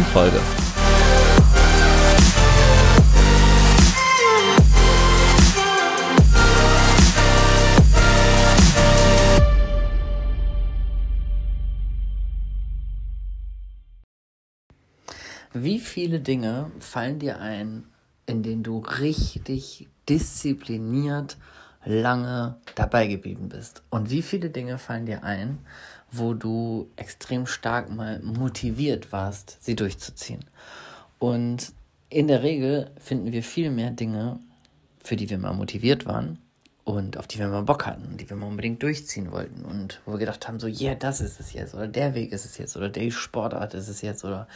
neuen Folge. Wie viele Dinge fallen dir ein, in denen du richtig diszipliniert lange dabei geblieben bist? Und wie viele Dinge fallen dir ein, wo du extrem stark mal motiviert warst, sie durchzuziehen. Und in der Regel finden wir viel mehr Dinge, für die wir mal motiviert waren und auf die wir mal Bock hatten, die wir mal unbedingt durchziehen wollten und wo wir gedacht haben, so, yeah, das ist es jetzt oder der Weg ist es jetzt oder die Sportart ist es jetzt oder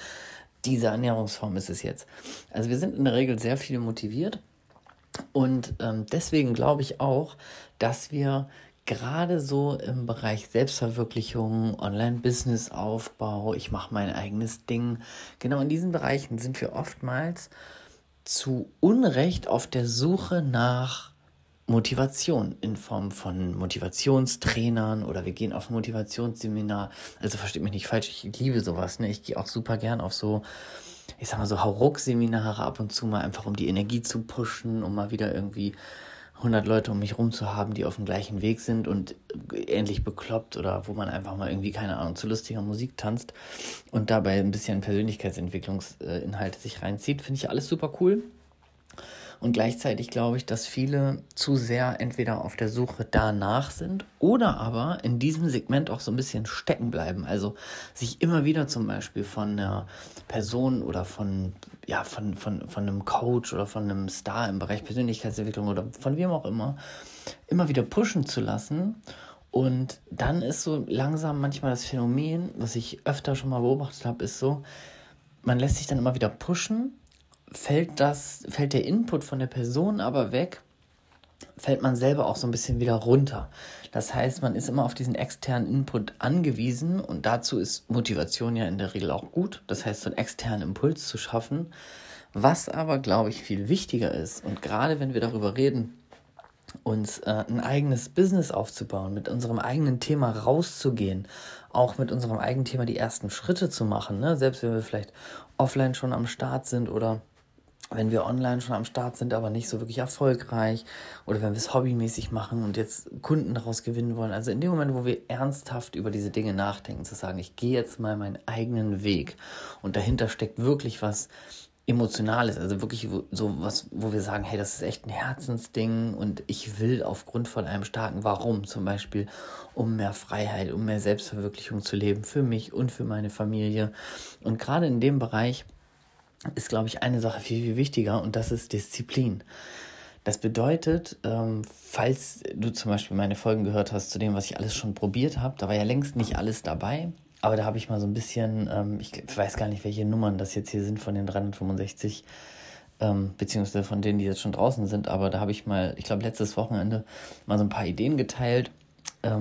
diese Ernährungsform ist es jetzt. Also wir sind in der Regel sehr viel motiviert und ähm, deswegen glaube ich auch, dass wir gerade so im Bereich Selbstverwirklichung, Online-Business-Aufbau, ich mache mein eigenes Ding, genau in diesen Bereichen sind wir oftmals zu Unrecht auf der Suche nach Motivation in Form von Motivationstrainern oder wir gehen auf ein Motivationsseminar. Also versteht mich nicht falsch, ich liebe sowas. Ne? Ich gehe auch super gern auf so, ich sag mal so Hauruck-Seminare ab und zu mal einfach, um die Energie zu pushen, um mal wieder irgendwie 100 Leute um mich rum zu haben, die auf dem gleichen Weg sind und ähnlich bekloppt oder wo man einfach mal irgendwie, keine Ahnung, zu lustiger Musik tanzt und dabei ein bisschen Persönlichkeitsentwicklungsinhalte sich reinzieht, finde ich alles super cool. Und gleichzeitig glaube ich, dass viele zu sehr entweder auf der Suche danach sind oder aber in diesem Segment auch so ein bisschen stecken bleiben. Also sich immer wieder zum Beispiel von einer Person oder von, ja, von, von, von einem Coach oder von einem Star im Bereich Persönlichkeitsentwicklung oder von wem auch immer, immer wieder pushen zu lassen. Und dann ist so langsam manchmal das Phänomen, was ich öfter schon mal beobachtet habe, ist so, man lässt sich dann immer wieder pushen fällt das, fällt der Input von der Person aber weg, fällt man selber auch so ein bisschen wieder runter. Das heißt, man ist immer auf diesen externen Input angewiesen und dazu ist Motivation ja in der Regel auch gut. Das heißt, so einen externen Impuls zu schaffen. Was aber, glaube ich, viel wichtiger ist und gerade wenn wir darüber reden, uns äh, ein eigenes Business aufzubauen, mit unserem eigenen Thema rauszugehen, auch mit unserem eigenen Thema die ersten Schritte zu machen, ne? selbst wenn wir vielleicht offline schon am Start sind oder wenn wir online schon am Start sind, aber nicht so wirklich erfolgreich oder wenn wir es hobbymäßig machen und jetzt Kunden daraus gewinnen wollen. Also in dem Moment, wo wir ernsthaft über diese Dinge nachdenken, zu sagen, ich gehe jetzt mal meinen eigenen Weg und dahinter steckt wirklich was Emotionales, also wirklich so was, wo wir sagen, hey, das ist echt ein Herzensding und ich will aufgrund von einem starken Warum, zum Beispiel um mehr Freiheit, um mehr Selbstverwirklichung zu leben, für mich und für meine Familie. Und gerade in dem Bereich, ist, glaube ich, eine Sache viel, viel wichtiger und das ist Disziplin. Das bedeutet, ähm, falls du zum Beispiel meine Folgen gehört hast zu dem, was ich alles schon probiert habe, da war ja längst nicht alles dabei, aber da habe ich mal so ein bisschen, ähm, ich weiß gar nicht, welche Nummern das jetzt hier sind von den 365, ähm, beziehungsweise von denen, die jetzt schon draußen sind, aber da habe ich mal, ich glaube, letztes Wochenende mal so ein paar Ideen geteilt,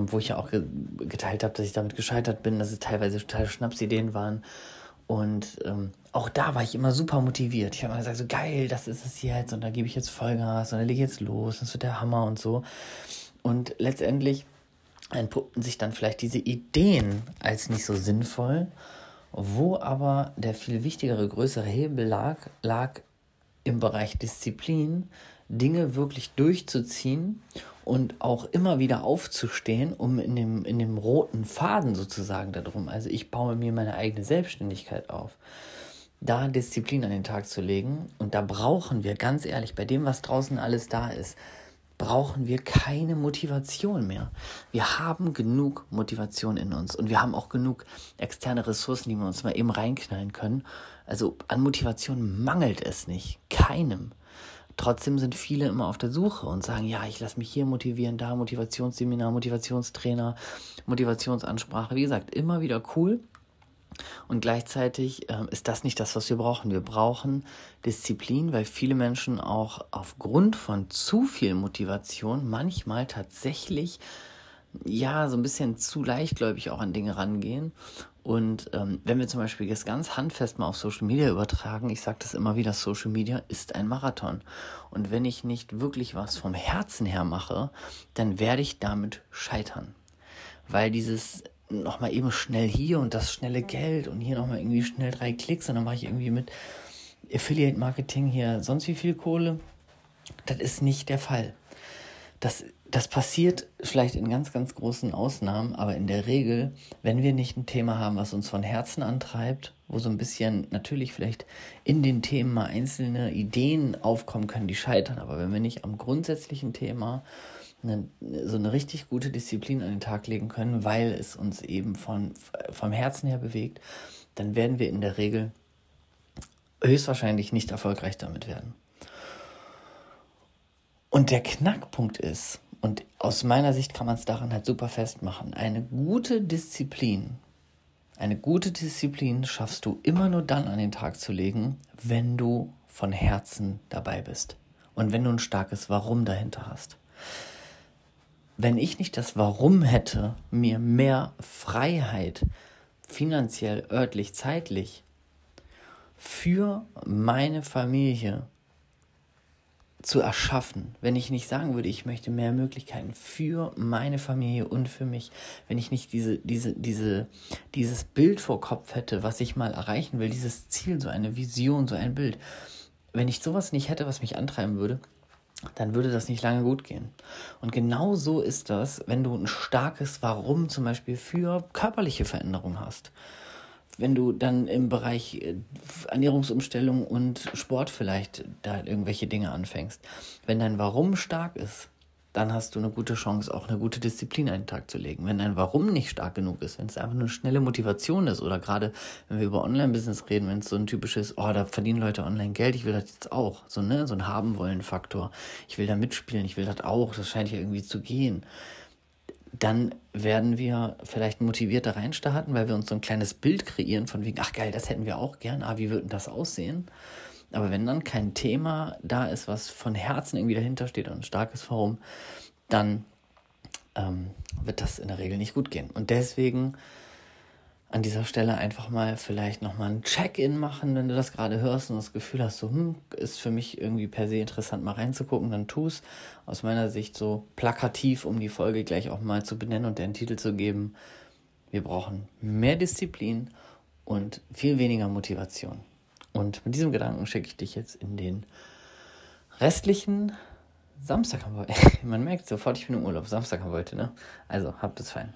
wo ich ja auch ge geteilt habe, dass ich damit gescheitert bin, dass es teilweise total Schnapsideen waren und ähm, auch da war ich immer super motiviert. Ich habe immer gesagt, so geil, das ist es jetzt und da gebe ich jetzt Vollgas und dann lege ich jetzt los, das wird der Hammer und so. Und letztendlich entpuppten sich dann vielleicht diese Ideen als nicht so sinnvoll, wo aber der viel wichtigere, größere Hebel lag, lag im Bereich Disziplin, Dinge wirklich durchzuziehen und auch immer wieder aufzustehen, um in dem, in dem roten Faden sozusagen darum, also ich baue mir meine eigene Selbstständigkeit auf, da Disziplin an den Tag zu legen. Und da brauchen wir, ganz ehrlich, bei dem, was draußen alles da ist, brauchen wir keine Motivation mehr. Wir haben genug Motivation in uns und wir haben auch genug externe Ressourcen, die wir uns mal eben reinknallen können. Also an Motivation mangelt es nicht. Keinem. Trotzdem sind viele immer auf der Suche und sagen, ja, ich lasse mich hier motivieren, da Motivationsseminar, Motivationstrainer, Motivationsansprache. Wie gesagt, immer wieder cool. Und gleichzeitig äh, ist das nicht das, was wir brauchen. Wir brauchen Disziplin, weil viele Menschen auch aufgrund von zu viel Motivation manchmal tatsächlich ja so ein bisschen zu leichtgläubig auch an Dinge rangehen. Und ähm, wenn wir zum Beispiel das ganz handfest mal auf Social Media übertragen, ich sage das immer wieder, Social Media ist ein Marathon. Und wenn ich nicht wirklich was vom Herzen her mache, dann werde ich damit scheitern. Weil dieses nochmal eben schnell hier und das schnelle Geld und hier nochmal irgendwie schnell drei Klicks und dann mache ich irgendwie mit Affiliate Marketing hier sonst wie viel Kohle. Das ist nicht der Fall. Das, das passiert vielleicht in ganz, ganz großen Ausnahmen, aber in der Regel, wenn wir nicht ein Thema haben, was uns von Herzen antreibt, wo so ein bisschen natürlich vielleicht in den Themen mal einzelne Ideen aufkommen können, die scheitern, aber wenn wir nicht am grundsätzlichen Thema eine, so eine richtig gute Disziplin an den Tag legen können, weil es uns eben von, vom Herzen her bewegt, dann werden wir in der Regel höchstwahrscheinlich nicht erfolgreich damit werden. Und der Knackpunkt ist, und aus meiner Sicht kann man es daran halt super festmachen, eine gute Disziplin, eine gute Disziplin schaffst du immer nur dann an den Tag zu legen, wenn du von Herzen dabei bist. Und wenn du ein starkes Warum dahinter hast. Wenn ich nicht das Warum hätte, mir mehr Freiheit, finanziell, örtlich, zeitlich, für meine Familie zu erschaffen, wenn ich nicht sagen würde, ich möchte mehr Möglichkeiten für meine Familie und für mich, wenn ich nicht diese, diese, diese, dieses Bild vor Kopf hätte, was ich mal erreichen will, dieses Ziel, so eine Vision, so ein Bild, wenn ich sowas nicht hätte, was mich antreiben würde, dann würde das nicht lange gut gehen. Und genau so ist das, wenn du ein starkes Warum zum Beispiel für körperliche Veränderung hast. Wenn du dann im Bereich äh, Ernährungsumstellung und Sport vielleicht da irgendwelche Dinge anfängst. Wenn dein Warum stark ist, dann hast du eine gute Chance, auch eine gute Disziplin an den Tag zu legen. Wenn dein Warum nicht stark genug ist, wenn es einfach nur schnelle Motivation ist oder gerade wenn wir über Online-Business reden, wenn es so ein typisches, oh, da verdienen Leute online Geld, ich will das jetzt auch, so, ne, so ein Haben-Wollen-Faktor. Ich will da mitspielen, ich will das auch, das scheint ja irgendwie zu gehen. Dann werden wir vielleicht motivierter reinstarten, weil wir uns so ein kleines Bild kreieren von wegen, ach geil, das hätten wir auch gern, ah, wie würden das aussehen? Aber wenn dann kein Thema da ist, was von Herzen irgendwie dahinter steht und ein starkes Warum, dann ähm, wird das in der Regel nicht gut gehen. Und deswegen an dieser Stelle einfach mal vielleicht nochmal ein Check-in machen, wenn du das gerade hörst und das Gefühl hast, so, hm, ist für mich irgendwie per se interessant, mal reinzugucken, dann tu es. Aus meiner Sicht so plakativ, um die Folge gleich auch mal zu benennen und den Titel zu geben. Wir brauchen mehr Disziplin und viel weniger Motivation. Und mit diesem Gedanken schicke ich dich jetzt in den restlichen Samstag. Man merkt sofort, ich bin im Urlaub. Samstag am Wollte, ne? Also, habt es fein.